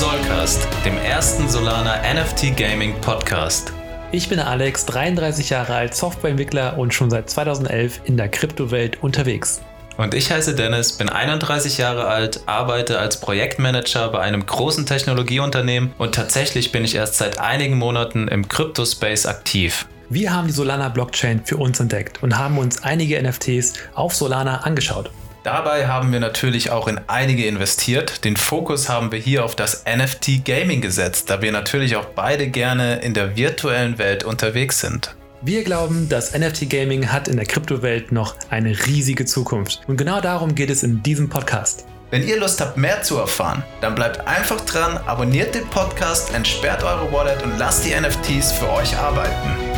Solcast, dem ersten Solana NFT Gaming Podcast. Ich bin Alex, 33 Jahre alt, Softwareentwickler und schon seit 2011 in der Kryptowelt unterwegs. Und ich heiße Dennis, bin 31 Jahre alt, arbeite als Projektmanager bei einem großen Technologieunternehmen und tatsächlich bin ich erst seit einigen Monaten im Crypto-Space aktiv. Wir haben die Solana Blockchain für uns entdeckt und haben uns einige NFTs auf Solana angeschaut. Dabei haben wir natürlich auch in einige investiert. Den Fokus haben wir hier auf das NFT Gaming gesetzt, da wir natürlich auch beide gerne in der virtuellen Welt unterwegs sind. Wir glauben, das NFT Gaming hat in der Kryptowelt noch eine riesige Zukunft. Und genau darum geht es in diesem Podcast. Wenn ihr Lust habt, mehr zu erfahren, dann bleibt einfach dran, abonniert den Podcast, entsperrt eure Wallet und lasst die NFTs für euch arbeiten.